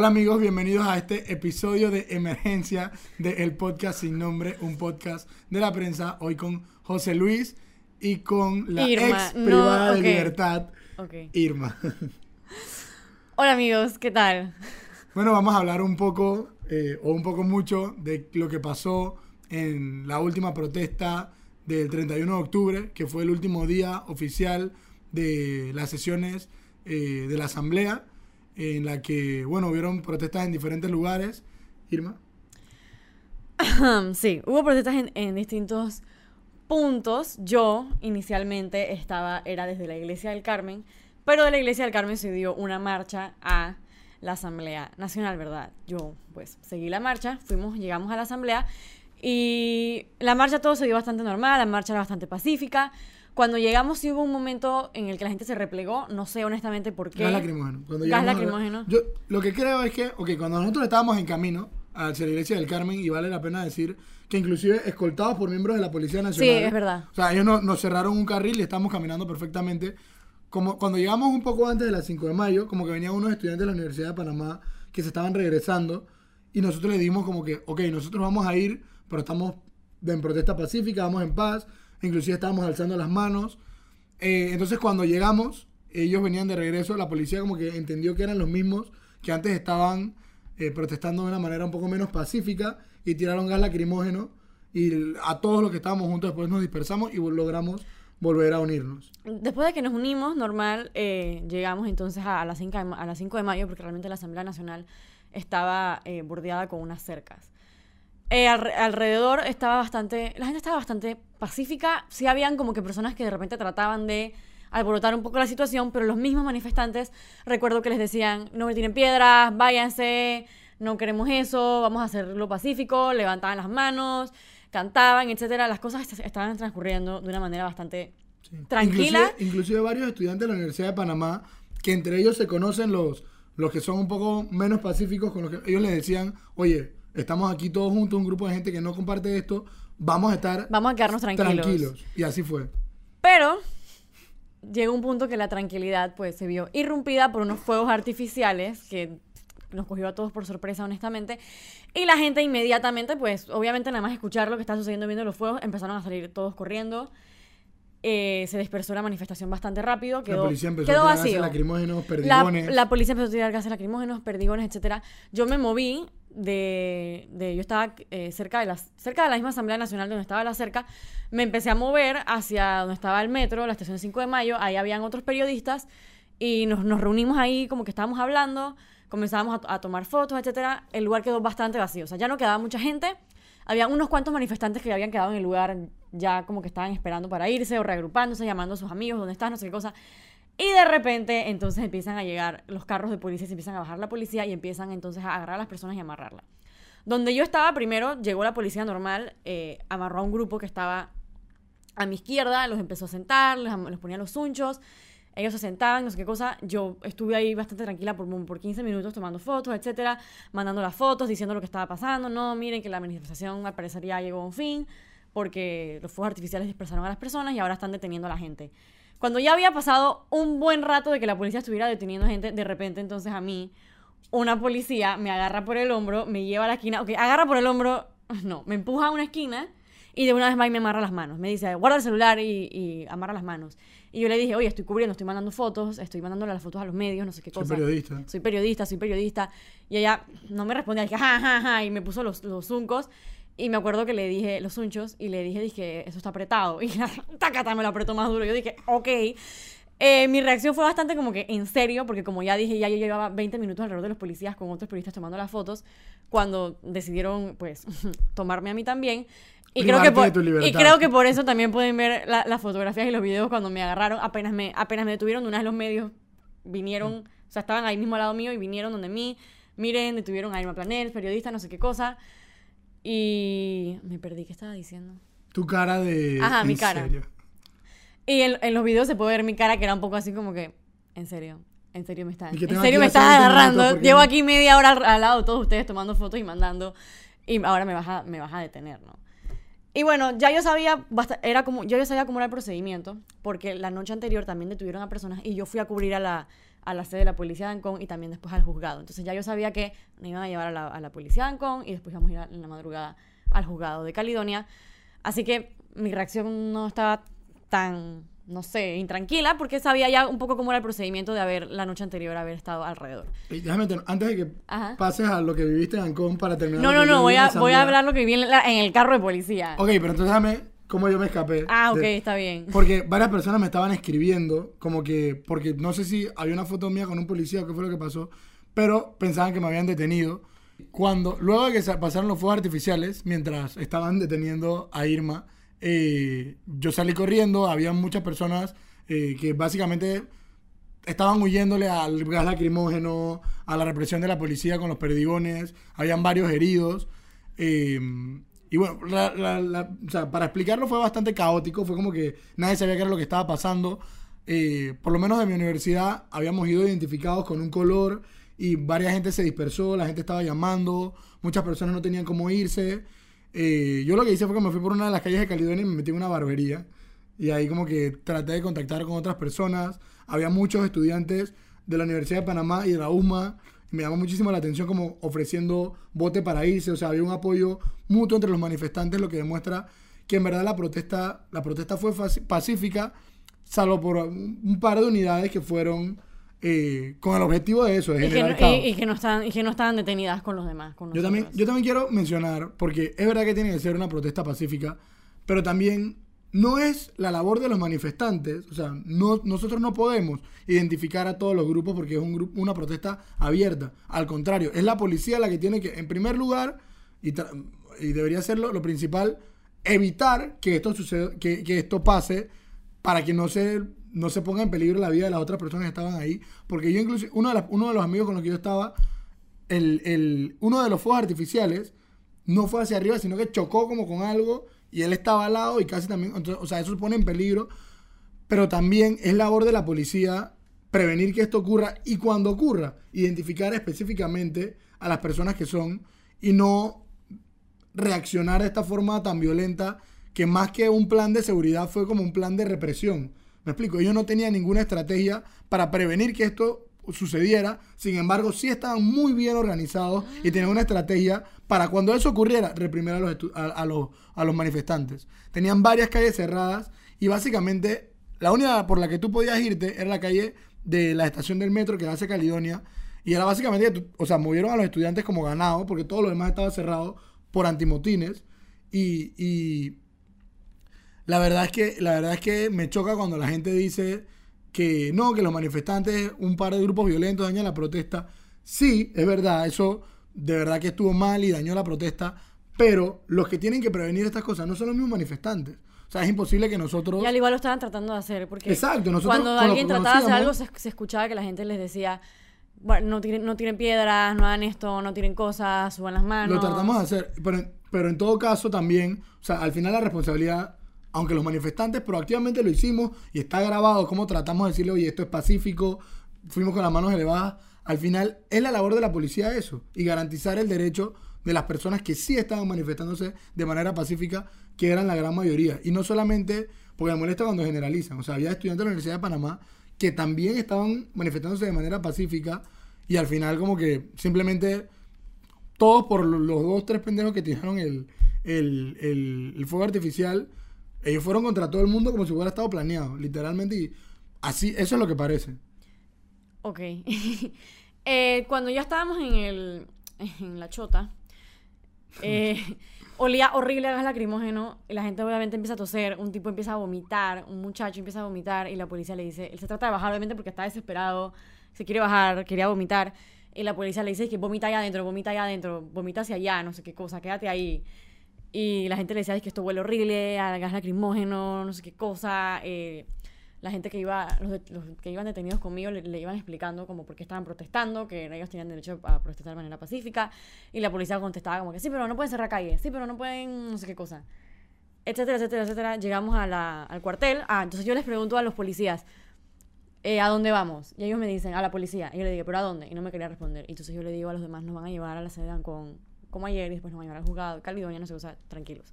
Hola amigos, bienvenidos a este episodio de emergencia del podcast sin nombre, un podcast de la prensa, hoy con José Luis y con la Irma. ex No, privada de libertad. Irma. Hola amigos, ¿qué tal? Bueno, vamos a hablar un poco, eh, o un poco mucho, de lo que pasó en la última protesta del 31 de octubre, que fue el último día oficial de las sesiones eh, de la Asamblea, en la que, bueno, hubieron protestas en diferentes lugares. Irma. sí, hubo protestas en, en distintos puntos. Yo inicialmente estaba, era desde la Iglesia del Carmen, pero de la Iglesia del Carmen se dio una marcha a la Asamblea Nacional, ¿verdad? Yo pues seguí la marcha, fuimos, llegamos a la Asamblea y la marcha todo se dio bastante normal, la marcha era bastante pacífica. Cuando llegamos sí hubo un momento en el que la gente se replegó, no sé honestamente por qué. Gas lacrimógeno. Cuando Gas a- lacrimógeno. Yo lo que creo es que, ok, cuando nosotros estábamos en camino hacia la iglesia del Carmen, y vale la pena decir que inclusive escoltados por miembros de la Policía Nacional. es verdad. O sea, ellos no- nos cerraron un carril y estamos caminando perfectamente. Como cuando llegamos un poco antes de las 5 de mayo, como que venían unos estudiantes de la Universidad de Panamá que se estaban regresando y nosotros le dimos como que, ok, nosotros vamos a ir, pero estamos en protesta pacífica, vamos en paz, inclusive estábamos alzando las manos. Eh, entonces cuando llegamos, ellos venían de regreso, la policía como que entendió que eran los mismos que antes estaban eh, protestando de una manera un poco menos pacífica y tiraron gas lacrimógeno y a todos los que estábamos juntos después nos dispersamos y logramos volver a unirnos. Después de que nos unimos, normal, eh, llegamos entonces a, las 5 de, a las 5 de mayo, porque realmente la Asamblea Nacional estaba eh, bordeada con unas cercas. Alre- alrededor estaba bastante, la gente estaba bastante pacífica, sí habían como que personas que de repente trataban de alborotar un poco la situación, pero los mismos manifestantes, recuerdo que les decían, no me tiren piedras, váyanse, no queremos eso, vamos a hacerlo pacífico, levantaban las manos, cantaban, etcétera, las cosas est- estaban transcurriendo de una manera bastante tranquila. Inclusive, inclusive varios estudiantes de la Universidad de Panamá, que entre ellos se conocen los, los que son un poco menos pacíficos, con los que ellos les decían, oye, estamos aquí todos juntos, un grupo de gente que no comparte esto, vamos a estar Vamos a quedarnos tranquilos. tranquilos. Y así fue. Pero llegó un punto que la tranquilidad pues se vio irrumpida por unos fuegos artificiales que nos cogió a todos por sorpresa honestamente y la gente inmediatamente pues obviamente nada más escuchar lo que está sucediendo viendo los fuegos empezaron a salir todos corriendo Eh, se dispersó la manifestación bastante rápido quedó, la policía empezó quedó a tirar gases lacrimógenos, la, perdigones. la policía empezó a tirar gases lacrimógenos, perdigones, etcétera. Yo me moví de, de yo estaba eh, cerca de la cerca de la misma Asamblea Nacional donde estaba la cerca, me empecé a mover hacia donde estaba el metro, la estación 5 de Mayo, ahí habían otros periodistas y nos, nos reunimos ahí como que estábamos hablando, comenzábamos a, a tomar fotos, etcétera. El lugar quedó bastante vacío, o sea, ya no quedaba mucha gente. Había unos cuantos manifestantes que habían quedado en el lugar ya como que estaban esperando para irse o reagrupándose, llamando a sus amigos, ¿dónde estás? No sé qué cosa. Y de repente entonces empiezan a llegar los carros de policía, se empiezan a bajar la policía y empiezan entonces a agarrar a las personas y amarrarla. Donde yo estaba primero, llegó la policía normal, eh, amarró a un grupo que estaba a mi izquierda, los empezó a sentar, am- los ponía los unchos, ellos se sentaban, no sé qué cosa. Yo estuve ahí bastante tranquila por, por 15 minutos tomando fotos, etcétera, mandando las fotos, diciendo lo que estaba pasando. No, miren que la manifestación al parecer ya llegó a un fin, porque los fuegos artificiales dispersaron a las personas y ahora están deteniendo a la gente. Cuando ya había pasado un buen rato de que la policía estuviera deteniendo gente, de repente entonces a mí, una policía me agarra por el hombro, me lleva a la esquina, ok, agarra por el hombro, no, me empuja a una esquina y de una vez va y me amarra las manos. Me dice, guarda el celular y, y amarra las manos. Y yo le dije, oye, estoy cubriendo, estoy mandando fotos, estoy mandándole las fotos a los medios, no sé qué Soy cosa. periodista. Soy periodista, soy periodista. Y ella no me respondía, dije, ja, ja, ja, y me puso los, los zuncos. Y me acuerdo que le dije los unchos y le dije, dije, eso está apretado. Y tacata me lo apretó más duro. Yo dije, ok. Eh, mi reacción fue bastante como que en serio, porque como ya dije, ya yo llevaba 20 minutos alrededor de los policías con otros periodistas tomando las fotos, cuando decidieron, pues, tomarme a mí también. Y creo, que por, de y creo que por eso también pueden ver la- las fotografías y los videos cuando me agarraron. Apenas me, apenas me detuvieron, de una vez los medios vinieron, o sea, estaban ahí mismo al lado mío y vinieron donde mí. Miren, detuvieron a Irma Planel, periodista, no sé qué cosa. Y me perdí, ¿qué estaba diciendo? Tu cara de... Ajá, mi ¿en cara. serio? Y en, en los videos se puede ver mi cara que era un poco así como que, en serio, en serio me estás, en serio me estás 20 agarrando. Llevo aquí media hora al, lado de todos ustedes tomando fotos y mandando. Y ahora me vas a, me vas a detener, ¿no? Y bueno, ya yo sabía, basta- era como, yo ya sabía cómo era el procedimiento, porque la noche anterior también detuvieron a personas y yo fui a cubrir a la, a la sede de la policía de Ancón y también después al juzgado. Entonces ya yo sabía que me iban a llevar a la, a la policía de Ancón y después íbamos a ir a- en la madrugada al juzgado de Caledonia. Así que mi reacción no estaba tan, no sé, intranquila, porque sabía ya un poco cómo era el procedimiento de haber la noche anterior haber estado alrededor. Y déjame, te- antes de que Ajá. pases a lo que viviste en Ancón para terminar. No, no, no, voy viví a, voy a hablar lo que vi en, la- en el carro de policía. Ok, pero entonces déjame cómo yo me escapé. Ah, ok, de- está bien. Porque varias personas me estaban escribiendo, como que, porque no sé si había una foto mía con un policía o qué fue lo que pasó, pero pensaban que me habían detenido. Cuando, luego de que se pasaron los fuegos artificiales, mientras estaban deteniendo a Irma, eh, yo salí corriendo, había muchas personas eh, que básicamente estaban huyéndole al gas lacrimógeno, a la represión de la policía con los perdigones, habían varios heridos. eh, y bueno, para explicarlo fue bastante caótico, fue como que nadie sabía qué era lo que estaba pasando. Eh, por lo menos de mi universidad habíamos ido identificados con un color y varias gente se dispersó, la gente estaba llamando, muchas personas no tenían cómo irse. Eh, yo lo que hice fue que me fui por una de las calles de Caledonia y me metí en una barbería. Y ahí como que traté de contactar con otras personas. Había muchos estudiantes de la Universidad de Panamá y de la UMA. Me llamó muchísimo la atención como ofreciendo bote para irse. O sea, había un apoyo mutuo entre los manifestantes, lo que demuestra que en verdad la protesta, la protesta fue pacífica, salvo por un par de unidades que fueron eh, con el objetivo de eso, de Y que, generar no, caos. y- y que no están, y que no estaban detenidas con los demás. Con Yo también, yo también quiero mencionar, porque es verdad que tiene que ser una protesta pacífica, pero también no es la labor de los manifestantes, o sea, no, nosotros no podemos identificar a todos los grupos porque es un grupo, una protesta abierta. Al contrario, es la policía la que tiene que, en primer lugar, y, y debería ser lo, lo principal, evitar que esto suceda, que, que esto pase para que no se, no se ponga en peligro la vida de las otras personas que estaban ahí. Porque yo incluso, uno de, las- uno de los amigos con los que yo estaba, el, el- uno de los fuegos artificiales no fue hacia arriba, sino que chocó como con algo y él estaba al lado y casi también, o sea, eso pone en peligro, pero también es labor de la policía prevenir que esto ocurra y cuando ocurra, identificar específicamente a las personas que son y no reaccionar de esta forma tan violenta que más que un plan de seguridad fue como un plan de represión. Me explico, ellos no tenían ninguna estrategia para prevenir que esto sucediera, sin embargo sí estaban muy bien organizados y tenían una estrategia para cuando eso ocurriera reprimir a los, a, a los, a los manifestantes. Tenían varias calles cerradas y básicamente la única por la que tú podías irte era la calle de la estación del metro que hace Caledonia y era básicamente, o sea, movieron a los estudiantes como ganado porque todo lo demás estaba cerrado por antimotines y, y la verdad es que la verdad es que me choca cuando la gente dice que no, que los manifestantes, un par de grupos violentos dañan la protesta. Sí, es verdad, eso de verdad que estuvo mal y dañó la protesta, pero los que tienen que prevenir estas cosas no son los mismos manifestantes. O sea, es imposible que nosotros Y al igual lo estaban tratando de hacer, porque Exacto, nosotros cuando con lo alguien trataba de hacer algo se, se escuchaba que la gente les decía, bueno, no tiren, no tiren piedras, no hagan esto, no tiren cosas, suban las manos. Lo tratamos de hacer, pero, pero en todo caso también, o sea, al final la responsabilidad, aunque los manifestantes proactivamente lo hicimos y está grabado cómo tratamos de decirle, oye, esto es pacífico, fuimos con las manos elevadas, al final es la labor de la policía eso y garantizar el derecho de las personas que sí estaban manifestándose de manera pacífica, que eran la gran mayoría. Y no solamente, porque me molesta cuando generalizan, o sea, había estudiantes de la Universidad de Panamá que también estaban manifestándose de manera pacífica y al final como que simplemente todos por lo- los dos, tres pendejos que tiraron el, el- el fuego artificial, ellos fueron contra todo el mundo como si hubiera estado planeado, literalmente. Y así, eso es lo que parece. Ok. Eh, cuando ya estábamos en el en la chota, eh, olía horrible a gas lacrimógeno, y la gente obviamente empieza a toser, un tipo empieza a vomitar, un muchacho empieza a vomitar y la policía le dice, él se trata de bajar obviamente porque está desesperado, se quiere bajar, quería vomitar, y la policía le dice que vomita allá adentro, vomita allá adentro, vomita hacia allá, no sé qué cosa, quédate ahí. Y la gente le decía "Es que esto huele horrible, a gas lacrimógeno, no sé qué cosa. eh, la gente que iba, los, de- los que iban detenidos conmigo le, le iban explicando como por qué estaban protestando, que ellos tenían derecho a protestar de manera pacífica. Y la policía contestaba como que sí, pero no pueden cerrar calles, sí, pero no pueden no sé qué cosa. Etcétera, etcétera, etcétera. Llegamos a la- al cuartel. Ah, entonces yo les pregunto a los policías, eh, ¿a dónde vamos? Y ellos me dicen, a la policía. Y yo le digo, ¿pero a dónde? Y no me quería responder. Y entonces yo le digo a los demás, nos van a llevar a la sede con como ayer y después nos van a llevar al juzgado, Caledonia, no qué cosa, tranquilos.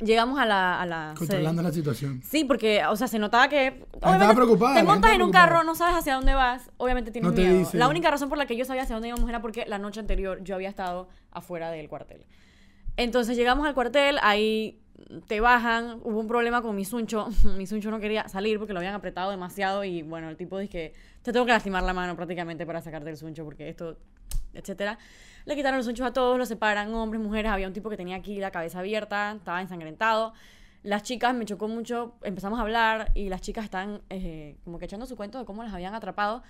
Llegamos a la... A la Controlando la situación. Sí, porque, o sea, se notaba que... estaba obviamente, preocupada, Te montas en un preocupada. carro, no sabes hacia dónde vas, obviamente tienes No miedo. La única razón por la que yo sabía hacia dónde íbamos era porque la noche anterior yo había estado afuera del cuartel. Entonces llegamos al cuartel, ahí te bajan, hubo un problema con mi suncho, mi suncho no quería salir porque lo habían apretado demasiado y bueno, el tipo dice que te tengo que lastimar la mano prácticamente para sacarte el suncho porque esto, etcétera. Le quitaron los sunchos a todos, los separan, hombres, mujeres, había un tipo que tenía aquí la cabeza abierta, estaba ensangrentado. Las chicas me chocó mucho, empezamos a hablar y las chicas estaban eh, como que echando su cuento de cómo las habían atrapado.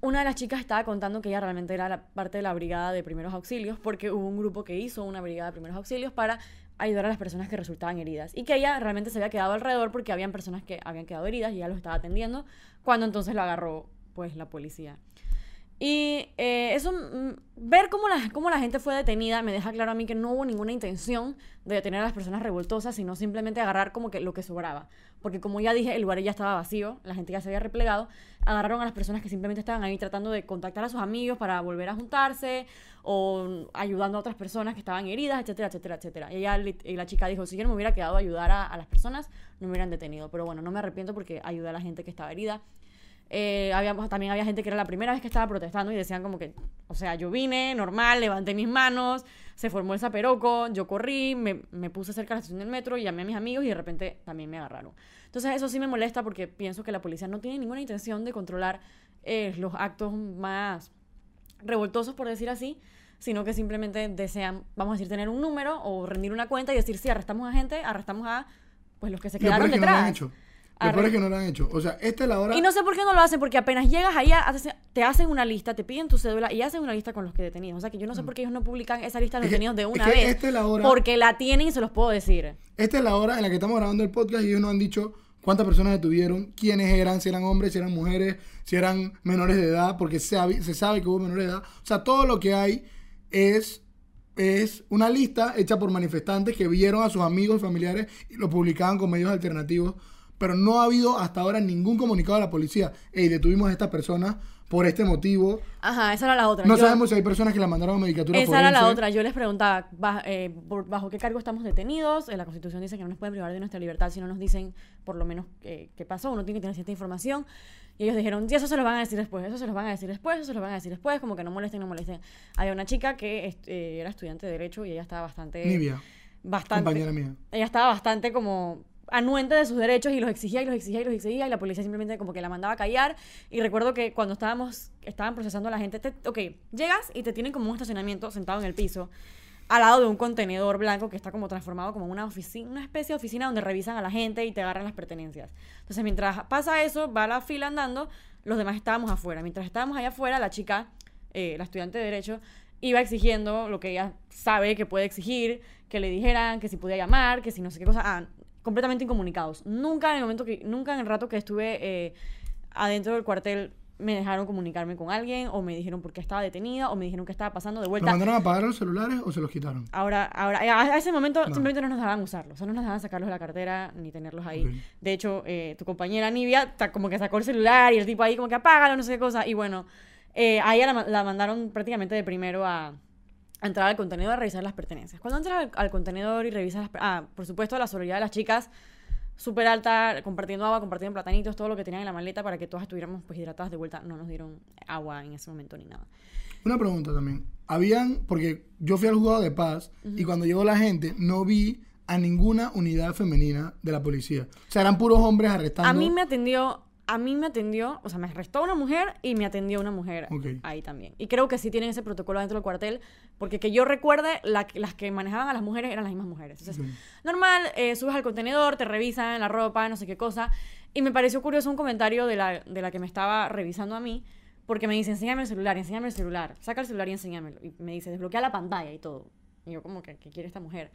Una de las chicas estaba contando que ella realmente era parte de la brigada de primeros auxilios porque hubo un grupo que hizo una brigada de primeros auxilios para ayudar a las personas que resultaban heridas y que ella realmente se había quedado alrededor porque habían personas que habían quedado heridas y ella los estaba atendiendo cuando entonces lo agarró pues la policía. Y eh, eso, mm, ver cómo la, cómo la gente fue detenida me deja claro a mí que no hubo ninguna intención de detener a las personas revoltosas, sino simplemente agarrar como que lo que sobraba. Porque como ya dije, el lugar ya estaba vacío, la gente ya se había replegado, agarraron a las personas que simplemente estaban ahí tratando de contactar a sus amigos para volver a juntarse o ayudando a otras personas que estaban heridas, etcétera, etcétera, etcétera. Y, ella, y la chica dijo, si yo no me hubiera quedado ayudar a, a las personas, no me hubieran detenido. Pero bueno, no me arrepiento porque ayudé a la gente que estaba herida. Eh, había- también había gente que era la primera vez que estaba protestando y decían como que, o sea, yo vine normal, levanté mis manos, se formó el zaperoco, yo corrí, me, me puse cerca de la estación del metro, llamé a mis amigos y de repente también me agarraron. Entonces eso sí me molesta porque pienso que la policía no tiene ninguna intención de controlar eh, los actos más revoltosos, por decir así, sino que simplemente desean, vamos a decir, tener un número o rendir una cuenta y decir, sí, arrestamos a gente, arrestamos a pues los que se quedaron es que no lo peor es que no lo han hecho. O sea, esta es la hora. y no sé por qué no lo hacen, porque apenas llegas haces- te hacen una lista, te piden tu cédula y hacen una lista con los que detenidos. O sea que yo no sé por qué ellos no publican esa lista de Mm. Detenidos de es una que vez. esta es la hora- Porque la tienen y se los puedo decir. Esta es la hora en la que estamos grabando el podcast y ellos nos han dicho cuántas personas detuvieron, quiénes eran, si eran hombres, si eran mujeres, si eran menores de edad, porque se, sabe- se sabe que hubo menores de edad. O sea, todo lo que hay es, es una lista hecha por manifestantes que vieron a sus amigos y familiares y lo publicaban con medios alternativos. Pero no ha habido hasta ahora ningún comunicado a la policía. Ey, detuvimos a estas personas por este motivo. Ajá, esa era la otra. No Yo- sabemos si hay personas que la mandaron a medicatura Esa era la otra. Yo les preguntaba, ¿bajo, eh, ¿bajo qué cargo estamos detenidos? Eh, la Constitución dice que no nos pueden privar de nuestra libertad si no nos dicen por lo menos eh, qué pasó. Uno tiene que tener cierta información. Y ellos dijeron, sí, eso se los van a decir después, eso se los van a decir después, eso se los van a decir después, como que no molesten, no molesten. Había una chica que est- era estudiante de Derecho y ella estaba bastante... Nivia, bastante compañera mía. ella estaba bastante como anuente de sus derechos y los exigía y los exigía y los exigía y la policía simplemente como que la mandaba a callar. Y recuerdo que cuando estábamos estaban procesando a la gente te- ok llegas y te tienen como un estacionamiento sentado en el piso al lado de un contenedor blanco que está como transformado como una oficina una especie de oficina donde revisan a la gente y te agarran las pertenencias. Entonces mientras pasa eso va la fila andando los demás estábamos afuera. Mientras estábamos allá afuera la chica eh, la estudiante de derecho iba exigiendo lo que ella sabe que puede exigir, que le dijeran que si podía llamar, que si no sé qué cosa, ah, completamente incomunicados. Nunca en el momento que, nunca en el rato que estuve eh, adentro del cuartel me dejaron comunicarme con alguien o me dijeron por qué estaba detenida o me dijeron qué estaba pasando de ¿Lo vuelta. mandaron a apagar los celulares o se los quitaron? Ahora, ahora, a a ese momento No. simplemente no nos dejaban usarlos, o sea, no nos dejaban sacarlos de la cartera ni tenerlos ahí. De hecho, eh, tu compañera Nivia como que sacó el celular y el tipo ahí como que apágalo, no sé qué cosa. Y bueno, eh, a ella la, la mandaron prácticamente de primero a entrar al contenedor a revisar las pertenencias. Cuando entras al, al contenedor y revisas las... Ah, por supuesto, la solidaridad de las chicas súper alta, compartiendo agua, compartiendo platanitos, todo lo que tenían en la maleta para que todas estuviéramos pues hidratadas de vuelta. No nos dieron agua en ese momento ni nada. Una pregunta también. Habían, porque yo fui al juzgado de paz y cuando llegó la gente no vi a ninguna unidad femenina de la policía. O sea, eran puros hombres arrestando. A mí me atendió, a mí me atendió, o sea, me arrestó una mujer y me atendió una mujer ahí también. Y creo que sí tienen ese protocolo dentro del cuartel, porque que yo recuerde, la las que manejaban a las mujeres eran las mismas mujeres. Entonces, normal, eh, subes al contenedor, te revisan la ropa, no sé qué cosa. Y me pareció curioso un comentario de la, de la que me estaba revisando a mí, porque me dice, enséñame el celular, enséñame el celular, saca el celular y enséñamelo. Y me dice, desbloquea la pantalla y todo. Y yo, como que, ¿qué quiere esta mujer?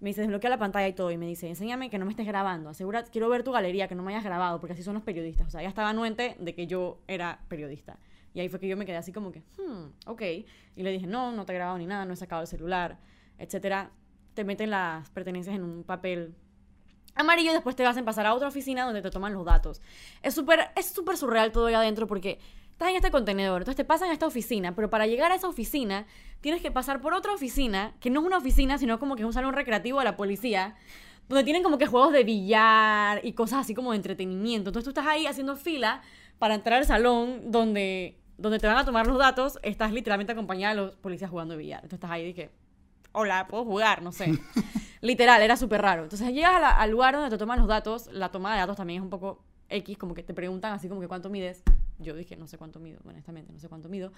Me dice, desbloquea la pantalla y todo. Y me dice, enséñame que no me estés grabando. Asegura, quiero ver tu galería, que no me hayas grabado, porque así son los periodistas. O sea, ella estaba anuente de que yo era periodista. Y ahí fue que yo me quedé así como que, hmm, ok. Y le dije, no, no te he grabado ni nada, no he sacado el celular, etcétera. Te meten las pertenencias en un papel amarillo y después te hacen pasar a otra oficina donde te toman los datos. Es súper es súper surreal todo ahí adentro porque estás en este contenedor, entonces te pasan a esta oficina, pero para llegar a esa oficina tienes que pasar por otra oficina, que no es una oficina, sino como que es un salón recreativo de la policía, donde tienen como que juegos de billar y cosas así como de entretenimiento. Entonces tú estás ahí haciendo fila para entrar al salón donde, donde te van a tomar los datos, estás literalmente acompañada de los policías jugando de billar. Entonces estás ahí y dije, hola, puedo jugar, no sé. Literal, era súper raro. Entonces llegas a la- al lugar donde te toman los datos, la toma de datos también es un poco X, como que te preguntan así como que cuánto mides. Yo dije, no sé cuánto mido, honestamente, no sé cuánto mido.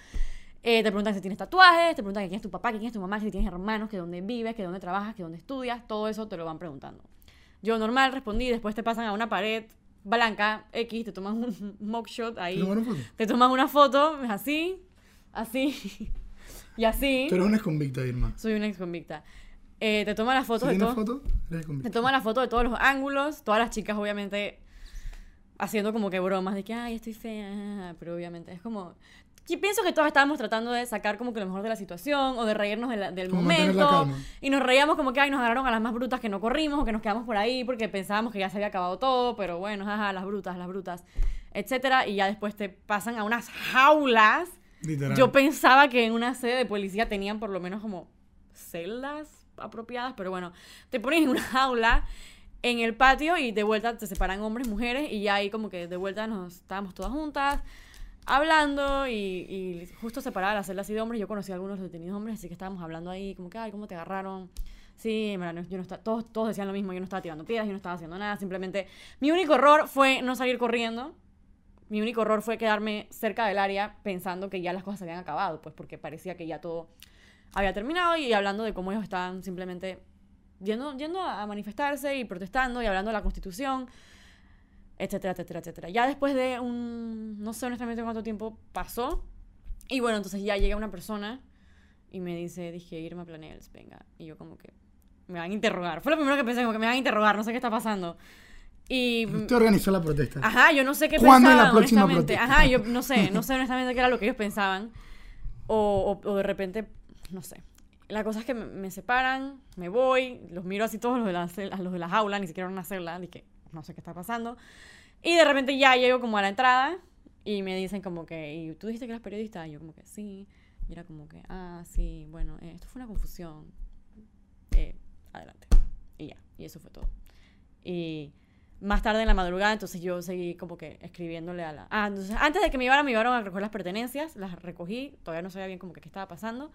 Eh, te preguntan si tienes tatuajes, te preguntan quién es tu papá, quién es tu mamá, si tienes hermanos, que dónde vives, que dónde trabajas, que dónde estudias, todo eso te lo van preguntando. Yo normal respondí, después te pasan a una pared blanca, X, te toman un mugshot ahí. ¿Te tomaron foto? Te tomas una foto, así, así, y así. Tú eres una convicta, Irma. Soy una ex convicta. Eh, te toman las Si fotos de tienes todo. foto, eres Te toman la foto de todos los ángulos, todas las chicas obviamente haciendo como que bromas de que, ay, estoy fea, pero obviamente es como... Yo pienso que todos estábamos tratando de sacar como que lo mejor de la situación o de reírnos de la- del Como momento. Y nos reíamos como que, ay, nos agarraron a las más brutas que no corrimos o que nos quedamos por ahí porque pensábamos que ya se había acabado todo, pero bueno, jaja, las brutas, las brutas, etcétera. Y ya después te pasan a unas jaulas. Literal. Yo pensaba que en una sede de policía tenían por lo menos como celdas apropiadas, pero bueno, te pones en una jaula en el patio y de vuelta te separan hombres, mujeres y ya ahí como que de vuelta nos estábamos todas juntas hablando y, y justo separada las celdas así de hombres. Yo conocí a algunos detenidos hombres, así que estábamos hablando ahí como que, ay, ¿cómo te agarraron? Sí, mira, no- yo no estaba, todos, todos decían lo mismo, yo no estaba tirando piedras, yo no estaba haciendo nada, simplemente mi único error fue no salir corriendo. Mi único error fue quedarme cerca del área pensando que ya las cosas habían acabado, pues porque parecía que ya todo había terminado y hablando de cómo ellos estaban simplemente yendo, yendo a manifestarse y protestando y hablando de la constitución, etcétera, etcétera, etcétera. Ya después de un, no sé honestamente cuánto tiempo pasó, y bueno, entonces ya llega una persona y me dice, dije, Irma Planels, venga, y yo como que me van a interrogar. Fue lo primero que pensé, como que me van a interrogar, no sé qué está pasando. Y Usted organizó la protesta. Ajá, yo no sé qué ¿Cuándo pensaban, la próxima honestamente. protesta? Ajá, yo no sé, no sé honestamente qué era lo que ellos pensaban. O, o- o de repente, no sé. La cosa es que me, separan, me voy, los miro así todos los de la, a los de la jaula, ni siquiera una celda, dije, no sé qué está pasando. Y de repente ya llego como a la entrada y me dicen como que, ¿y tú dijiste que eras periodista? Y yo como que sí. Y era como que, ah, sí, bueno, eh, esto fue una confusión. Eh, adelante. Y ya, y eso fue todo. Y más tarde en la madrugada, entonces yo seguí como que escribiéndole a la... Ah, entonces antes de que me llevaran, me llevaron a recoger las pertenencias, las recogí, todavía no sabía bien como que qué estaba pasando.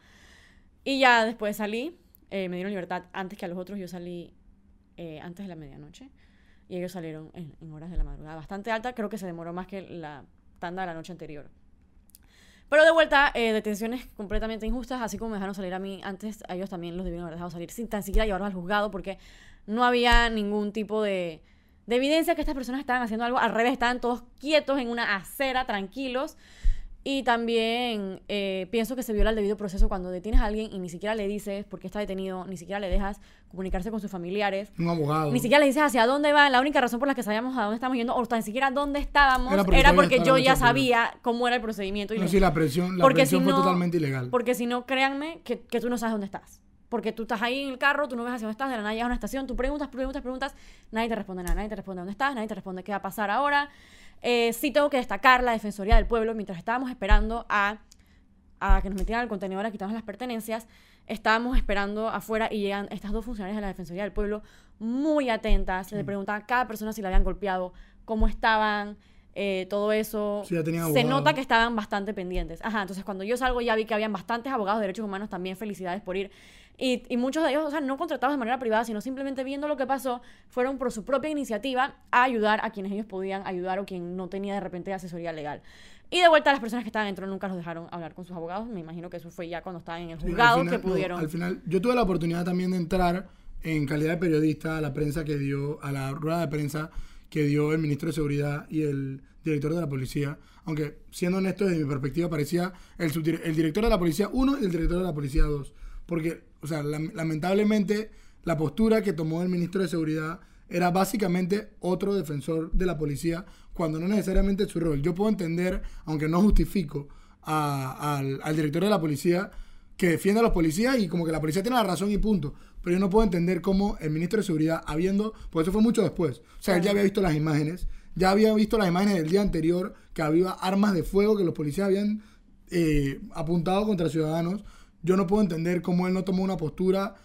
Y ya después salí, eh, me dieron libertad antes que a los otros, yo salí eh, antes de la medianoche y ellos salieron en, en horas de la madrugada bastante alta, creo que se demoró más que la tanda de la noche anterior. Pero de vuelta, eh, detenciones completamente injustas, así como me dejaron salir a mí antes, a ellos también los debieron haber dejado salir sin tan siquiera llevarlos al juzgado porque no había ningún tipo de, de evidencia que estas personas estaban haciendo algo. Al revés, estaban todos quietos en una acera, tranquilos. Y también eh, pienso que se viola el debido proceso cuando detienes a alguien y ni siquiera le dices por qué está detenido, ni siquiera le dejas comunicarse con sus familiares. Un abogado. Ni siquiera le dices hacia dónde va. La única razón por la que sabíamos a dónde estábamos yendo, o tan siquiera dónde estábamos, Era era porque yo ya sabía cómo era el procedimiento. Y No, sí, la presión, la porque presión si fue no- totalmente ilegal. Porque si no, créanme que, que tú no sabes dónde estás. Porque tú estás ahí en el carro, tú no ves hacia dónde estás, de la nada llegas a una estación, tú preguntas, preguntas, preguntas, nadie te responde nada, nadie te responde dónde estás, nadie te responde qué va a pasar ahora. Eh, sí tengo que destacar la Defensoría del Pueblo, mientras estábamos esperando a, a que nos metieran al contenedor a quitarnos las pertenencias, estábamos esperando afuera y llegan estas dos funcionarias de la Defensoría del Pueblo muy atentas, le preguntaban a cada persona si la habían golpeado, cómo estaban, eh, todo eso. Sí, Se nota que estaban bastante pendientes. Ajá, entonces cuando yo salgo ya vi que habían bastantes abogados de derechos humanos también, felicidades por ir. Y, y muchos de ellos, o sea, no contratados de manera privada, sino simplemente viendo lo que pasó, fueron por su propia iniciativa a ayudar a quienes ellos podían ayudar o quien no tenía de repente asesoría legal. Y de vuelta las personas que estaban dentro nunca los dejaron hablar con sus abogados. Me imagino que eso fue ya cuando estaban en el Sí, juzgado final- que no, pudieron. al final, yo tuve la oportunidad también de entrar en calidad de periodista a la prensa que dio, a la rueda de prensa que dio el ministro de Seguridad y el director de la policía. Aunque, siendo honesto, desde mi perspectiva, parecía el, el director de la policía 1 y el director de la policía 2. Porque, o sea, lam- lamentablemente, la postura que tomó el ministro de Seguridad era básicamente otro defensor de la policía, cuando no necesariamente es su rol. Yo puedo entender, aunque no justifico a- al, al director de la policía que defiende a los policías y como que la policía tiene la razón y punto. Pero yo no puedo entender cómo el ministro de Seguridad, habiendo, porque eso fue mucho después, o sea, él ya había visto las imágenes, ya había visto las imágenes del día anterior, que había armas de fuego que los policías habían eh, apuntado contra ciudadanos. Yo no puedo entender cómo él no tomó una postura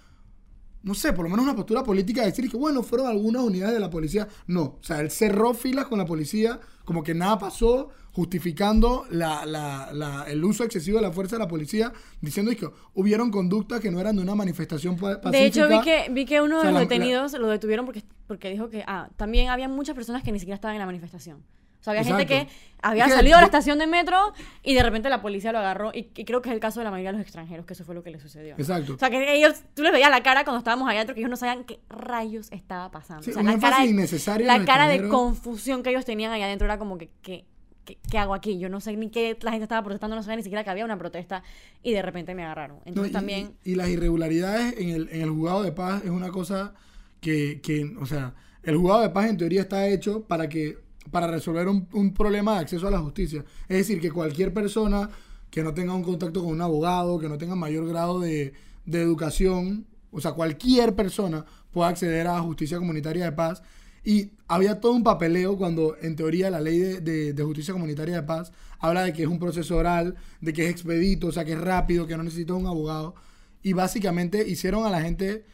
no sé, por lo menos una postura política de decir que, bueno, fueron algunas unidades de la policía. No, o sea, él cerró filas con la policía, como que nada pasó, justificando la, la, la, el uso excesivo de la fuerza de la policía, diciendo que hubieron conductas que no eran de una manifestación pa- pacífica. De hecho, vi que, vi que uno O sea, de los detenidos lo detuvieron porque, porque dijo que ah, también había muchas personas que ni siquiera estaban en la manifestación. O sea, había gente que había salido de la estación de metro y de repente la policía lo agarró. Y, y creo que es el caso de la mayoría de los extranjeros, que eso fue lo que les sucedió. ¿no? Exacto. O sea, que ellos, tú les veías la cara cuando estábamos allá adentro, que ellos no sabían qué rayos estaba pasando. Sí, o sea, la cara, de- la cara de confusión que ellos tenían allá adentro era como que, ¿qué, qué, qué hago aquí? Yo no sé ni qué la gente estaba protestando, no sabía ni siquiera que había una protesta y de repente me agarraron. No, Entonces y, también... y- y las irregularidades en el, en el juzgado de paz es una cosa que, que, o sea, el juzgado de paz en teoría está hecho para que para resolver un, problema de acceso a la justicia. Es decir, que cualquier persona que no tenga un contacto con un abogado, que no tenga mayor grado de, educación, o sea, cualquier persona pueda acceder a justicia comunitaria de paz. Y había todo un papeleo cuando, en teoría, la ley de, de- justicia comunitaria de paz habla de que es un proceso oral, de que es expedito, o sea, que es rápido, que no necesitas un abogado. Y básicamente hicieron a la gente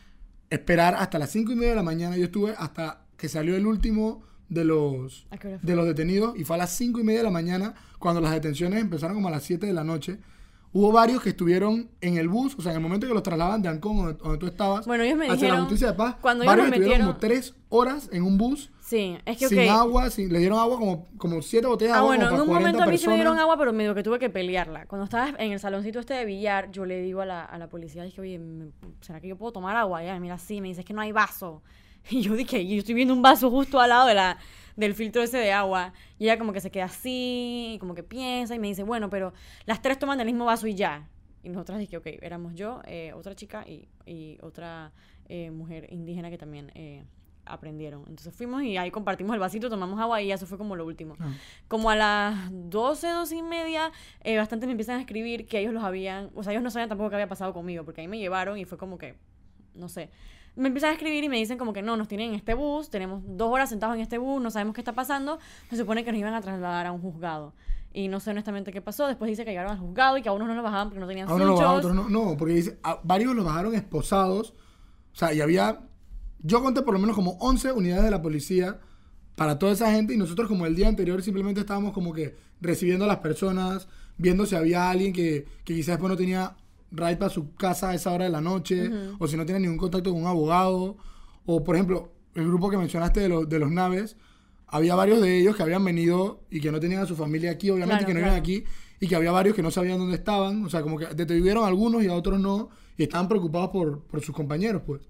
esperar hasta las cinco y media de la mañana. Yo estuve hasta que salió el último de los, de los detenidos y fue a las cinco y media de la mañana cuando las detenciones empezaron como a las 7 de la noche. Hubo varios que estuvieron en el bus, o sea, en el momento que los trasladaban de Ancón, donde, donde tú estabas, Bueno, ellos me hacia la dijeron, justicia de paz, cuando ellos varios estuvieron metieron- como tres horas en un bus, Sí, es que, sin agua, sin, le dieron agua como, como siete botellas de Ah, agua bueno, como en un momento 40 a mí sí me dieron agua, pero medio que tuve que pelearla. Cuando estaba en el saloncito este de billar, yo le digo a la, a la policía, dije, oye, ¿me- ¿será que yo puedo tomar agua? Y ella, mira, sí, me dice, es que no hay vaso. Y yo dije, yo estoy viendo un vaso justo al lado de la, del filtro ese de agua. Y ella como que se queda así, como que piensa, y me dice, bueno, pero las tres toman del mismo vaso y ya. Y nosotras dije, ok, éramos yo, eh, otra chica y, y otra eh, mujer indígena que también eh, aprendieron. Entonces fuimos y ahí compartimos el vasito, tomamos agua y eso fue como lo último. Ah. Como a las 12, 12 y media, eh, bastante me empiezan a escribir que ellos los habían, o sea, ellos no sabían tampoco qué había pasado conmigo, porque ahí me llevaron y fue como que, no sé. Me empiezan a escribir y me dicen como que no, nos tienen en este bus, tenemos dos horas sentados en este bus, no sabemos qué está pasando, se supone que nos iban a trasladar a un juzgado. Y no sé honestamente qué pasó, después dice que llegaron al juzgado y que a unos no los bajaban porque no tenían A uno lo bajaron, otros no. No, porque dice, a varios los bajaron esposados. O sea, y había. Yo conté por lo menos como 11 unidades de la policía para toda esa gente. Y nosotros, como el día anterior, simplemente estábamos como que recibiendo a las personas, viendo si había alguien que, que quizás después no tenía ride para su casa a esa hora de la noche, o si no tenía ningún contacto con un abogado. O, por ejemplo, el grupo que mencionaste de, los de los naves. Había varios de ellos que habían venido y que no tenían a su familia aquí, obviamente Claro, que no claro. iban aquí, y que había varios que no sabían dónde estaban, o sea, como que detuvieron a algunos y a otros no, y estaban preocupados por, por sus compañeros, pues.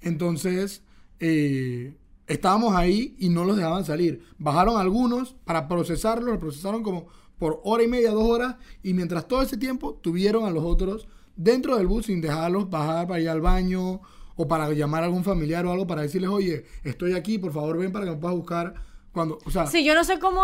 Entonces, eh, estábamos ahí y no los dejaban salir. Bajaron algunos para procesarlos, los procesaron como por hora y media, dos horas, y mientras todo ese tiempo tuvieron a los otros dentro del bus sin dejarlos bajar para ir al baño o para llamar a algún familiar o algo para decirles, oye, estoy aquí, por favor ven para que me puedas buscar cuando, o sea, Sí, yo no sé cómo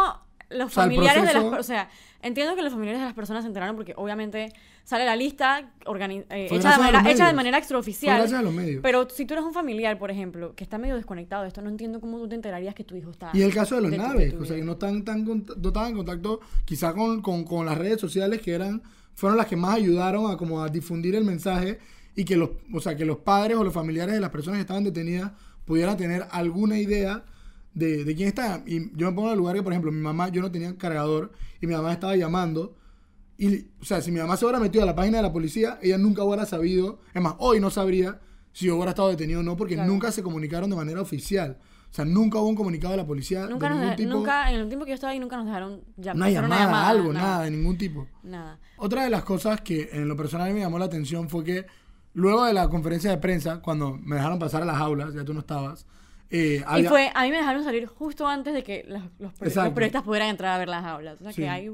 los O sea, el familiares de las... O sea, entiendo que los familiares de las personas se enteraron porque obviamente sale la lista organi- eh, hecha, de manera, hecha de manera extraoficial. gracias a los medios. Pero si tú eres un familiar, por ejemplo, que está medio desconectado de esto, no entiendo cómo tú te enterarías que tu hijo está... Y el caso de los de tu- de naves, tu o sea, que no están tan no estaban en contacto quizá con, con, con las redes sociales que eran fueron las que más ayudaron a como a difundir el mensaje y que los, o sea, que los padres o los familiares de las personas que estaban detenidas pudieran tener alguna idea de, de quién está. Y yo me pongo en el lugar que, por ejemplo, mi mamá, yo no tenía cargador y mi mamá estaba llamando. Y, o sea, si mi mamá se hubiera metido a la página de la policía, ella nunca hubiera sabido, es más, hoy no sabría si yo hubiera estado detenido o no, porque Claro. nunca se comunicaron de manera oficial. O sea, nunca hubo un comunicado de la policía Nunca, de nos ningún de- tipo. nunca, en el tiempo que yo estaba ahí, nunca nos dejaron ya, una hacer llamada, algo, nada. de ningún tipo. Nada. Otra de las cosas que en lo personal me llamó la atención fue que luego de la conferencia de prensa, cuando me dejaron pasar a las aulas, ya tú no estabas, eh, Y había- fue, a mí me dejaron salir justo antes de que los, los, los periodistas pudieran entrar a ver las aulas. O sea, Sí. que hay...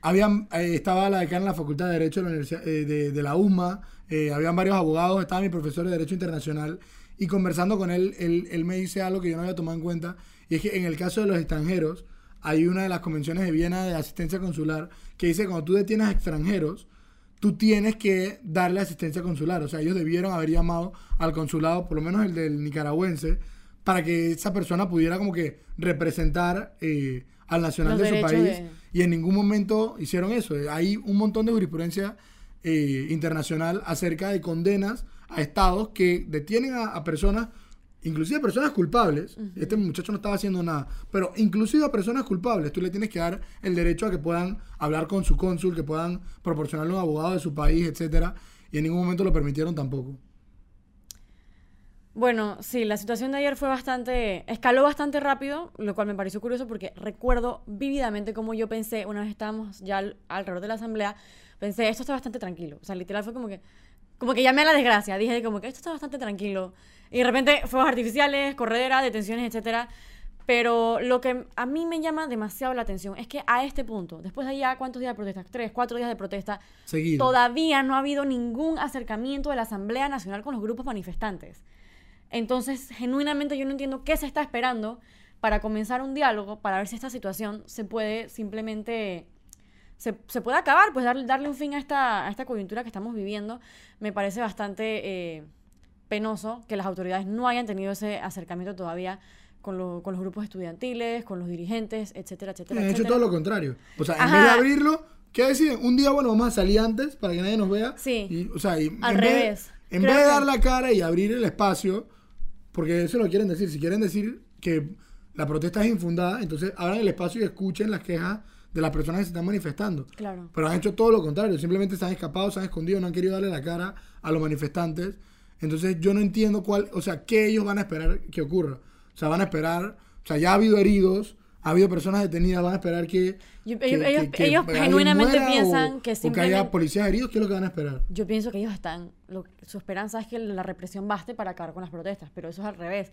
Habían, eh, estaba la decana de la Facultad de Derecho de la, Universidad, eh, de, de la USMA, eh, habían varios abogados, estaba mi profesor de Derecho Internacional, y conversando con él, él, él me dice algo que yo no había tomado en cuenta, y es que en el caso de los extranjeros, hay una de las convenciones de Viena de asistencia consular que dice que cuando tú detienes a extranjeros, tú tienes que darle asistencia consular. O sea, ellos debieron haber llamado al consulado, por lo menos el del nicaragüense, para que esa persona pudiera como que representar eh, al nacional Los de su país. de- Y en ningún momento hicieron eso. Hay un montón de jurisprudencia eh, internacional acerca de condenas a estados que detienen a, a personas, inclusive a personas culpables. Este muchacho no estaba haciendo nada, pero inclusive a personas culpables, tú le tienes que dar el derecho a que puedan hablar con su cónsul, que puedan proporcionarle un abogado de su país, etcétera, y en ningún momento lo permitieron tampoco. Bueno, sí, la situación de ayer fue bastante, escaló bastante rápido, lo cual me pareció curioso porque recuerdo vívidamente como yo pensé, una vez estábamos ya al- alrededor de la asamblea, pensé, esto está bastante tranquilo. O sea, literal fue como que, como que llamé a la desgracia, dije como que esto está bastante tranquilo. Y de repente fuegos artificiales, corredera, detenciones, etcétera. Pero lo que a mí me llama demasiado la atención es que a este punto, después de ya cuántos días de protesta, tres, cuatro días de protesta, Seguido. todavía no ha habido ningún acercamiento de la Asamblea Nacional con los grupos manifestantes. Entonces, genuinamente yo no entiendo qué se está esperando para comenzar un diálogo, para ver si esta situación se puede simplemente, se, se puede acabar, pues darle, darle un fin a esta, a esta coyuntura que estamos viviendo. Me parece bastante eh, penoso que las autoridades no hayan tenido ese acercamiento todavía con, lo- con los grupos estudiantiles, con los dirigentes, etcétera, etcétera. Han hecho etcétera. todo lo contrario. O sea, en Ajá. vez de abrirlo, ¿qué deciden? Un día, bueno, vamos a salir antes para que nadie nos vea. Sí. Y, o sea, y Al en vez- revés. en Creo vez de que- dar la cara y abrir el espacio, porque eso lo quieren decir. Si quieren decir que la protesta es infundada, entonces abran el espacio y escuchen las quejas de las personas que se están manifestando. Claro. Pero han hecho todo lo contrario. Simplemente se han escapado, se han escondido, no han querido darle la cara a los manifestantes. Entonces yo no entiendo cuál, o sea, qué ellos van a esperar que ocurra. O sea, van a esperar, o sea, ya ha habido heridos, ha habido personas detenidas, van a esperar que... Yo- que- ellos- que- ellos- que ellos alguien genuinamente piensan o- que O que simplemente- haya policías heridos, ¿qué es lo que van a esperar? Yo pienso que ellos están, lo- su esperanza es que la represión baste para acabar con las protestas, pero eso es al revés.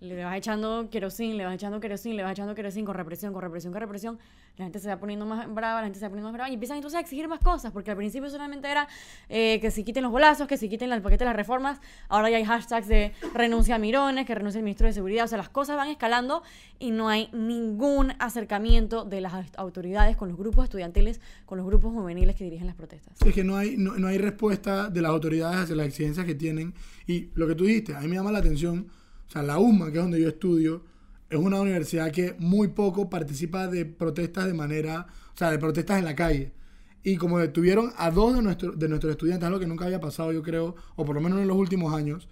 Le vas echando querosín, le vas echando querosín, le vas echando querosín con represión, con represión, con represión. La gente se va poniendo más brava, la gente se va poniendo más brava y empiezan entonces a exigir más cosas, porque al principio solamente era eh, que si quiten los golazos, que si quiten el paquete de las reformas. Ahora ya hay hashtags de renuncia a Mirones, que renuncia el ministro de Seguridad. O sea, las cosas van escalando y no hay ningún acercamiento de las autoridades con los grupos estudiantiles, con los grupos juveniles que dirigen las protestas. Es que no hay, no, no hay respuesta de las autoridades hacia las exigencias que tienen. Y lo que tú dijiste, a mí me llama la atención, o sea, la UMA, que es donde yo estudio, es una universidad que muy poco participa de protestas de manera, o sea, de protestas en la calle. Y como detuvieron a dos de, nuestros de nuestros estudiantes, algo que nunca había pasado, yo creo, o por lo menos en los últimos años,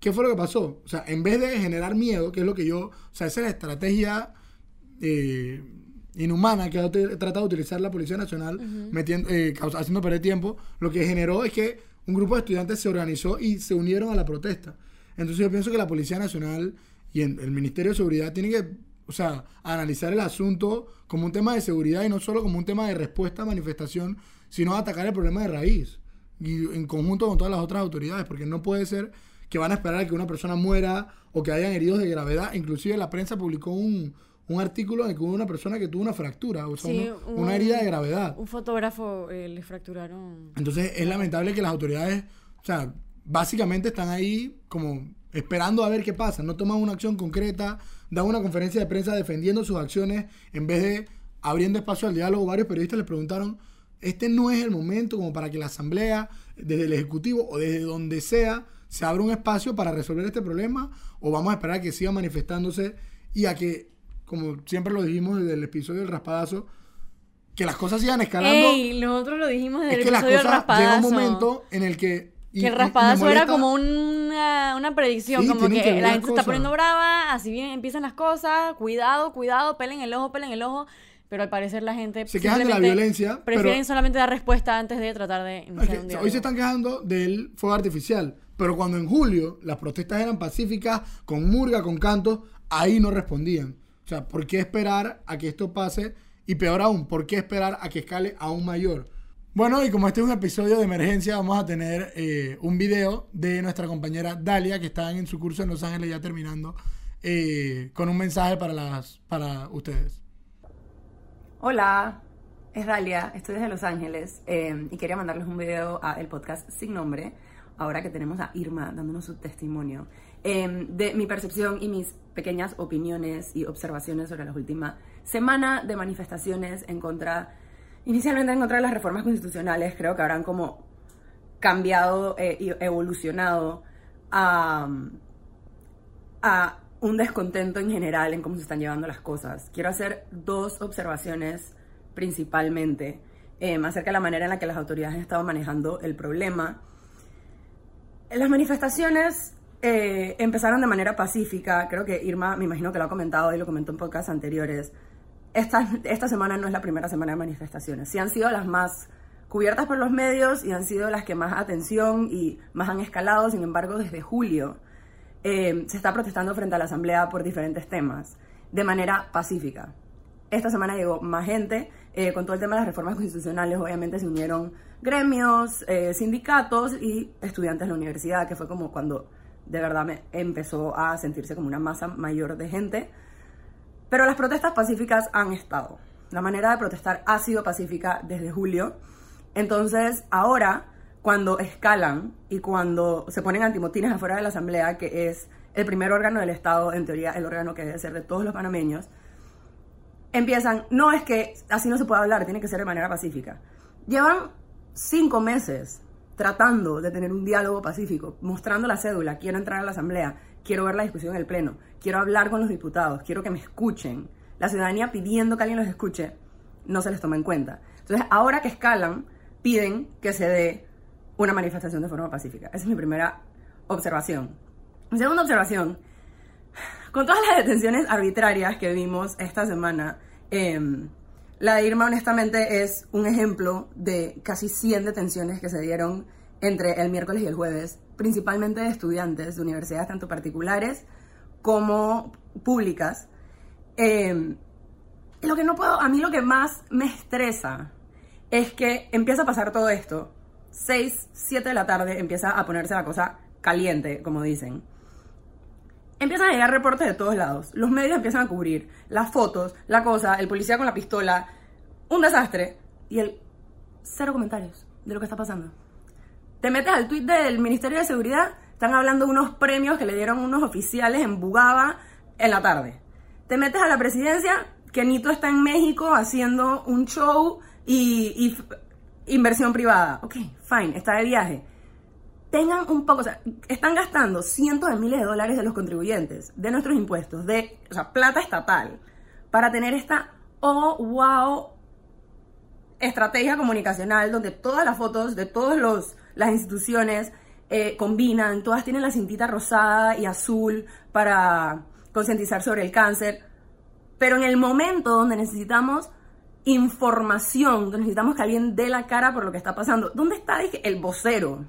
¿qué fue lo que pasó? O sea, en vez de generar miedo, que es lo que yo, o sea, esa es la estrategia eh, inhumana que ha tratado de utilizar la Policía Nacional, metiendo, eh, haciendo perder tiempo, lo que generó es que un grupo de estudiantes se organizó y se unieron a la protesta. Entonces yo pienso que la Policía Nacional y el Ministerio de Seguridad tienen que, o sea, analizar el asunto como un tema de seguridad y no solo como un tema de respuesta a manifestación, sino atacar el problema de raíz y en conjunto con todas las otras autoridades, porque no puede ser que van a esperar a que una persona muera o que hayan heridos de gravedad. Inclusive la prensa publicó un, un artículo en el que hubo una persona que tuvo una fractura, o sea, Sí, una, un- una herida de gravedad. Un fotógrafo eh, le fracturaron. Entonces es lamentable que las autoridades, o sea, básicamente están ahí como esperando a ver qué pasa, no toman una acción concreta, dan una conferencia de prensa defendiendo sus acciones en vez de abriendo espacio al diálogo. Varios periodistas les preguntaron, este no es el momento como para que la asamblea, desde el ejecutivo o desde donde sea, se abra un espacio para resolver este problema o vamos a esperar a que sigan manifestándose y a que, como siempre lo dijimos desde el episodio del raspadazo, que las cosas sigan escalando Ey, nosotros lo dijimos desde es el que las del cosas llega raspadazo. un momento en el que y- que el raspadazo era como una, una predicción, Sí, como que, la gente se está poniendo brava, así bien empiezan las cosas, cuidado, cuidado, pelen el ojo, pelen el ojo, pero al parecer la gente Se quejan de la violencia, prefieren pero- solamente dar respuesta antes de tratar de que un hoy se están quejando del fuego artificial, pero cuando en julio las protestas eran pacíficas, con murga, con cantos, ahí no respondían. O sea, ¿por qué esperar a que esto pase? Y peor aún, ¿por qué esperar a que escale aún mayor? Bueno, y como este es un episodio de emergencia, vamos a tener eh, un video de nuestra compañera Dalia, que está en su curso en Los Ángeles ya terminando, eh, con un mensaje para, las, para ustedes. Hola, es Dalia, estoy desde Los Ángeles eh, y quería mandarles un video a el podcast sin nombre, ahora que tenemos a Irma dándonos su testimonio, eh, de mi percepción y mis pequeñas opiniones y observaciones sobre la última semana de manifestaciones en contra, inicialmente en contra de las reformas constitucionales, creo que habrán como cambiado eh, y evolucionado a, a un descontento en general en cómo se están llevando las cosas. Quiero hacer dos observaciones principalmente. eh, acerca de la manera en la que las autoridades han estado manejando el problema. Las manifestaciones eh, empezaron de manera pacífica, creo que Irma, me imagino que lo ha comentado y lo comentó en podcasts anteriores. Esta, esta semana no es la primera semana de manifestaciones, sí han sido las más cubiertas por los medios y han sido las que más atención y más han escalado, sin embargo, desde julio eh, se está protestando frente a la Asamblea por diferentes temas, de manera pacífica. Esta semana llegó más gente, eh, con todo el tema de las reformas constitucionales, obviamente se unieron gremios, eh, sindicatos y estudiantes de la universidad, que fue como cuando de verdad me empezó a sentirse como una masa mayor de gente. Pero las protestas pacíficas han estado. La manera de protestar ha sido pacífica desde julio. Entonces, ahora, cuando escalan y cuando se ponen antimotines afuera de la Asamblea, que es el primer órgano del Estado, en teoría el órgano que debe ser de todos los panameños, empiezan, no es que así no se puede hablar, tiene que ser de manera pacífica. Llevan cinco meses tratando de tener un diálogo pacífico, mostrando la cédula, quiero entrar a la asamblea, quiero ver la discusión en el pleno, quiero hablar con los diputados, quiero que me escuchen. La ciudadanía pidiendo que alguien los escuche, no se les toma en cuenta. Entonces, ahora que escalan, piden que se dé una manifestación de forma pacífica. Esa es mi primera observación. Mi segunda observación, con todas las detenciones arbitrarias que vimos esta semana, eh, la de Irma, honestamente, es un ejemplo de casi 100 detenciones que se dieron entre el miércoles y el jueves, principalmente de estudiantes de universidades tanto particulares como públicas. Eh, lo que no puedo, a mí lo que más me estresa es que empieza a pasar todo esto. 6, 7 de la tarde empieza a ponerse la cosa caliente, como dicen. Empiezan a llegar reportes de todos lados. Los medios empiezan a cubrir las fotos, la cosa, el policía con la pistola. Un desastre. Y el cero comentarios de lo que está pasando. Te metes al tweet del Ministerio de Seguridad, están hablando de unos premios que le dieron unos oficiales en Bugaba en la tarde. Te metes a la presidencia, que Nito está en México haciendo un show y, inversión privada. Ok, fine, está de viaje tengan un poco, o sea, están gastando cientos de miles de dólares de los contribuyentes, de nuestros impuestos, de, plata estatal, para tener esta, oh, wow, estrategia comunicacional donde todas las fotos de todas las instituciones eh, combinan, todas tienen la cintita rosada y azul para concientizar sobre el cáncer, pero en el momento donde necesitamos información, donde necesitamos que alguien dé la cara por lo que está pasando, ¿dónde está el vocero?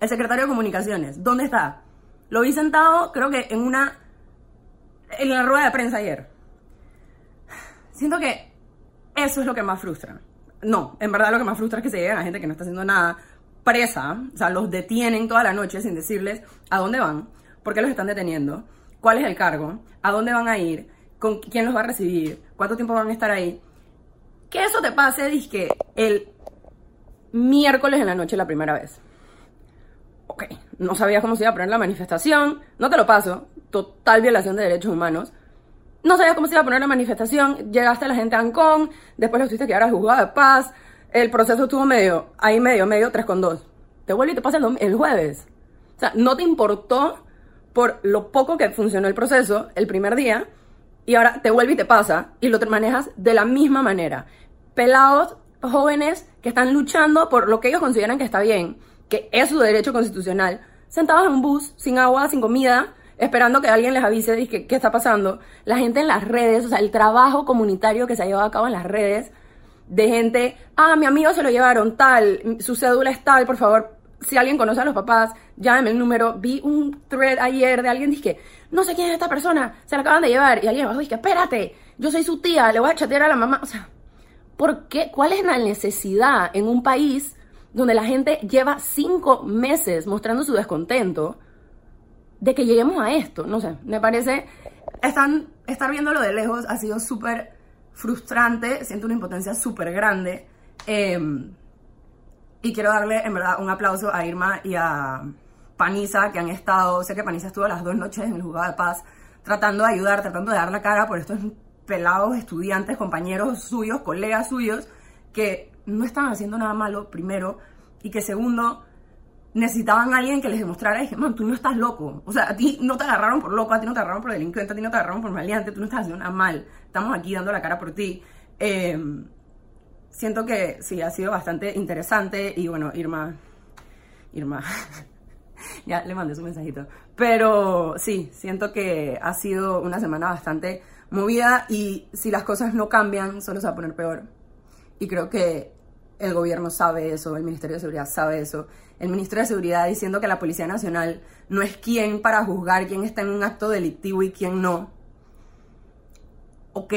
El secretario de Comunicaciones, ¿dónde está? Lo vi sentado, creo que en una. en la rueda de prensa ayer. Siento que eso es lo que más frustra. No, en verdad lo que más frustra es que se llegue a gente que no está haciendo nada presa, o sea, los detienen toda la noche sin decirles a dónde van, por qué los están deteniendo, cuál es el cargo, a dónde van a ir, con quién los va a recibir, cuánto tiempo van a estar ahí. Que eso te pase, que el miércoles en la noche la primera vez ok, no sabías cómo se iba a poner la manifestación, no te lo paso, total violación de derechos humanos. No sabías cómo se iba a poner la manifestación, llegaste a la gente a Ancón, después lo tuviste que llevar al juzgado de paz, el proceso estuvo medio, ahí medio, medio, 3 con 2. Te vuelve y te pasa el, jueves. O sea, no te importó por lo poco que funcionó el proceso el primer día, y ahora te vuelve y te pasa, y lo te manejas de la misma manera. Pelados, jóvenes que están luchando por lo que ellos consideran que está bien que es su derecho constitucional, sentados en un bus, sin agua, sin comida, esperando que alguien les avise de qué, qué está pasando. La gente en las redes, o sea, el trabajo comunitario que se ha llevado a cabo en las redes, de gente, ah, mi amigo se lo llevaron, tal, su cédula es tal, por favor, si alguien conoce a los papás, llámeme el número. Vi un thread ayer de alguien, dije, no sé quién es esta persona, se la acaban de llevar. Y alguien abajo dije, espérate, yo soy su tía, le voy a chatear a la mamá. O sea, ¿por qué? ¿Cuál es la necesidad en un país donde la gente lleva cinco meses mostrando su descontento de que lleguemos a esto. No sé, me parece, están, estar viéndolo de lejos ha sido súper frustrante, siento una impotencia súper grande. Em, y quiero darle, en verdad, un aplauso a Irma y a Panisa, que han estado, sé que Panisa estuvo las dos noches en el juzgado de paz, tratando de ayudar, tratando de dar la cara por estos pelados estudiantes, compañeros suyos, colegas suyos, que no estaban haciendo nada malo, primero, y que segundo, necesitaban a alguien que les demostrara, dije, man, tú no estás loco. O sea, a ti no te agarraron por loco, a ti no te agarraron por delincuente, a ti no te agarraron por maleante, tú no estás haciendo nada mal. Estamos aquí dando la cara por ti. Em, siento que sí, ha sido bastante interesante y bueno, Irma, Irma, ya le mandé su mensajito, pero sí, siento que ha sido una semana bastante movida y si las cosas no cambian, solo se va a poner peor. Y creo que el gobierno sabe eso, el Ministerio de Seguridad sabe eso. El Ministerio de Seguridad diciendo que la Policía Nacional no es quien para juzgar quién está en un acto delictivo y quién no. Ok.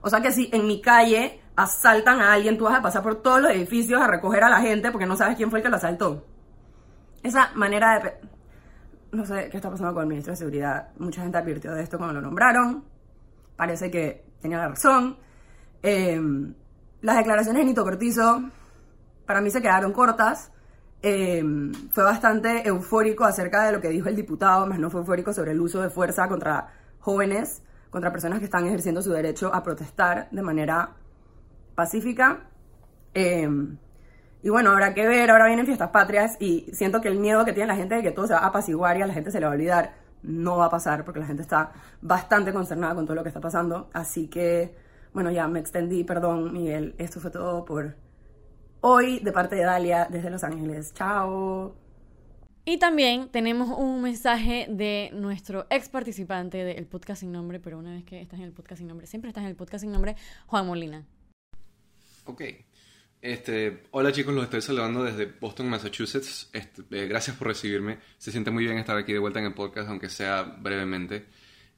O sea que si en mi calle asaltan a alguien, tú vas a pasar por todos los edificios a recoger a la gente porque no sabes quién fue el que lo asaltó. Esa manera de... No sé qué está pasando con el Ministro de Seguridad. Mucha gente advirtió de esto cuando lo nombraron. Parece que tenía la razón. Em, las declaraciones de Nito Cortizo para mí se quedaron cortas. Em, fue bastante eufórico acerca de lo que dijo el diputado, más no fue eufórico sobre el uso de fuerza contra jóvenes, contra personas que están ejerciendo su derecho a protestar de manera pacífica. Em, y bueno, habrá que ver, ahora vienen fiestas patrias y siento que el miedo que tiene la gente de que todo se va a apaciguar y a la gente se le va a olvidar, no va a pasar porque la gente está bastante consternada con todo lo que está pasando. Así que, bueno, ya me extendí, perdón Miguel, esto fue todo por hoy de parte de Dalia desde Los Ángeles. Chao. Y también tenemos un mensaje de nuestro ex participante del podcast sin nombre, pero una vez que estás en el podcast sin nombre, siempre estás en el podcast sin nombre, Juan Molina. Ok. Este, hola chicos, los estoy saludando desde Boston, Massachusetts. Este, eh, gracias por recibirme. Se siente muy bien estar aquí de vuelta en el podcast, aunque sea brevemente.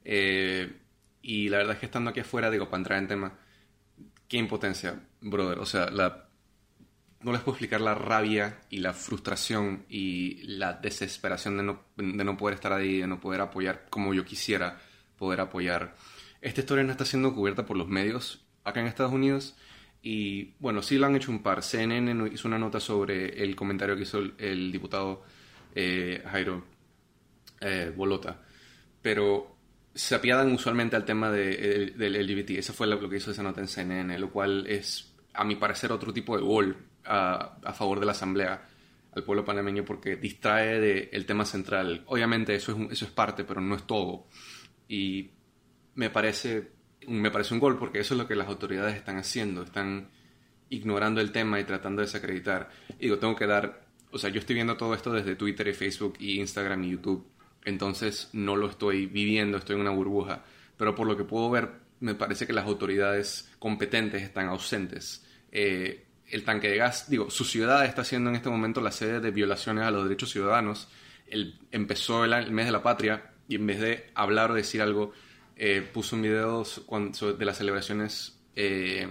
Eh, y la verdad es que estando aquí afuera, digo, para entrar en tema, qué impotencia, brother. O sea, la, no les puedo explicar la rabia y la frustración y la desesperación de no, de no poder estar ahí, de no poder apoyar como yo quisiera poder apoyar. Esta historia no está siendo cubierta por los medios acá en Estados Unidos y bueno, sí lo han hecho un par. CNN hizo una nota sobre el comentario que hizo el, diputado eh, Jairo eh, Bolota, pero se apiadan usualmente al tema de, del LGBT. Eso fue lo, que hizo esa nota en CNN, lo cual es, a mi parecer, otro tipo de gol a, a favor de la Asamblea al pueblo panameño porque distrae del tema central. Obviamente eso es, eso es parte, pero no es todo. Y me parece me parece un gol porque eso es lo que las autoridades están haciendo, están ignorando el tema y tratando de desacreditar. Y digo, tengo que dar, o sea, yo estoy viendo todo esto desde Twitter y Facebook y Instagram y YouTube, entonces no lo estoy viviendo, estoy en una burbuja, pero por lo que puedo ver, me parece que las autoridades competentes están ausentes. Eh, el tanque de gas, digo, su ciudad está siendo en este momento la sede de violaciones a los derechos ciudadanos. El, empezó el, el mes de la patria y en vez de hablar o decir algo eh, puso un video de las celebraciones eh,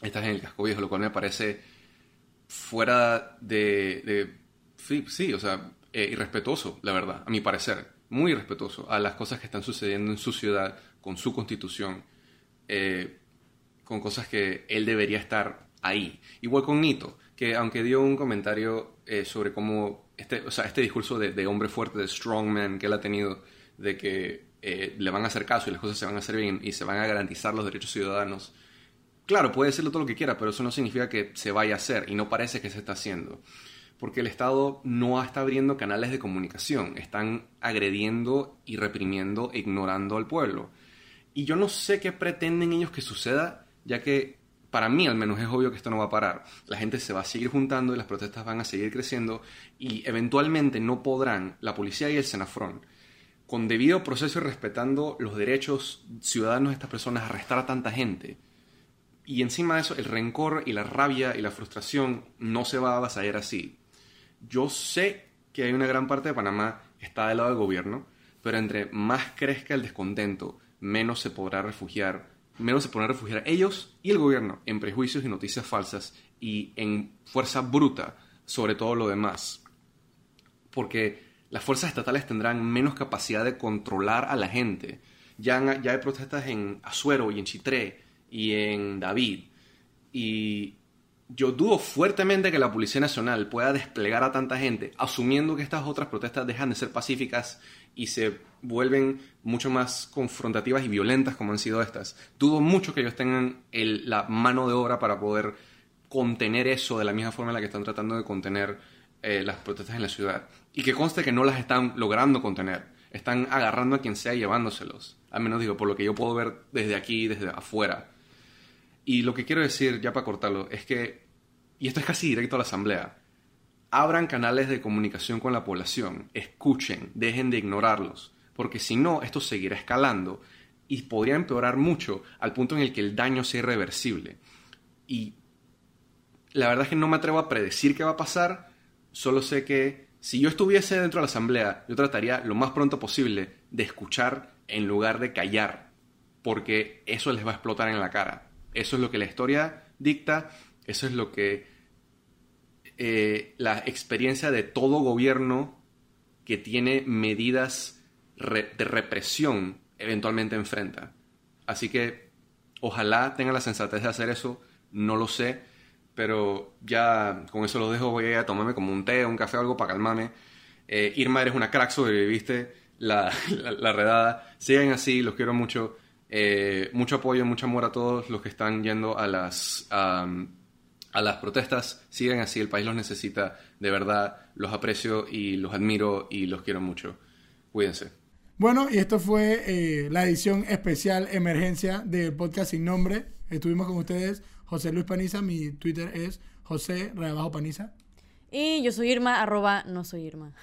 estas en el casco viejo, lo cual me parece fuera de... sí, o sea, eh, irrespetuoso, la verdad, a mi parecer. Muy irrespetuoso a las cosas que están sucediendo en su ciudad, con su constitución, con cosas que él debería estar ahí. Igual con Nito, que aunque dio un comentario sobre cómo este, o sea, este discurso de, hombre fuerte, de strongman que él ha tenido, de que eh, le van a hacer caso y las cosas se van a hacer bien y se van a garantizar los derechos ciudadanos. Claro, puede serlo todo lo que quiera, pero eso no significa que se vaya a hacer y no parece que se está haciendo. Porque el Estado no está abriendo canales de comunicación, están agrediendo y reprimiendo e ignorando al pueblo. Y yo no sé qué pretenden ellos que suceda, ya que para mí al menos es obvio que esto no va a parar. La gente se va a seguir juntando y las protestas van a seguir creciendo y eventualmente no podrán la policía y el Senafrón con debido proceso y respetando los derechos ciudadanos de estas personas, arrestar a tanta gente. Y encima de eso, el rencor y la rabia y la frustración no se va a vasallar así. Yo sé que hay una gran parte de Panamá que está del lado del gobierno, pero entre más crezca el descontento, menos se podrá refugiar, menos se podrán refugiar ellos y el gobierno en prejuicios y noticias falsas y en fuerza bruta sobre todo lo demás. Porque las fuerzas estatales tendrán menos capacidad de controlar a la gente. Ya, ya hay protestas en Azuero y en Chitré y en David. Y yo dudo fuertemente que la Policía Nacional pueda desplegar a tanta gente, asumiendo que estas otras protestas dejan de ser pacíficas y se vuelven mucho más confrontativas y violentas como han sido estas. Dudo mucho que ellos tengan la mano de obra para poder contener eso de la misma forma en la que están tratando de contener eh, las protestas en la ciudad. Y que conste que no las están logrando contener. Están agarrando a quien sea y llevándoselos. Al menos digo, por lo que yo puedo ver desde aquí, desde afuera. Y lo que quiero decir, ya para cortarlo, es que, y esto es casi directo a la asamblea, abran canales de comunicación con la población, escuchen, dejen de ignorarlos, porque si no, esto seguirá escalando y podría empeorar mucho al punto en el que el daño sea irreversible. Y la verdad es que no me atrevo a predecir qué va a pasar, solo sé que si yo estuviese dentro de la asamblea, yo trataría lo más pronto posible de escuchar en lugar de callar, porque eso les va a explotar en la cara. Eso es lo que la historia dicta, eso es lo que eh, la experiencia de todo gobierno que tiene medidas de represión eventualmente enfrenta. Así que ojalá tenga la sensatez de hacer eso, no lo sé, pero ya con eso lo dejo, voy a tomarme como un té, un café o algo para calmarme. Eh, Irma, eres una crack, sobreviviste la, la, redada. Sigan así, los quiero mucho. Eh, mucho apoyo, mucho amor a todos los que están yendo a las, a las protestas. Sigan así, el país los necesita. De verdad, los aprecio y los admiro y los quiero mucho. Cuídense. Bueno, y esto fue eh, la edición especial emergencia del podcast sin nombre. Estuvimos con ustedes José Luis Paniza, mi Twitter es José Rebajo Paniza. Y yo soy Irma, arroba no soy Irma.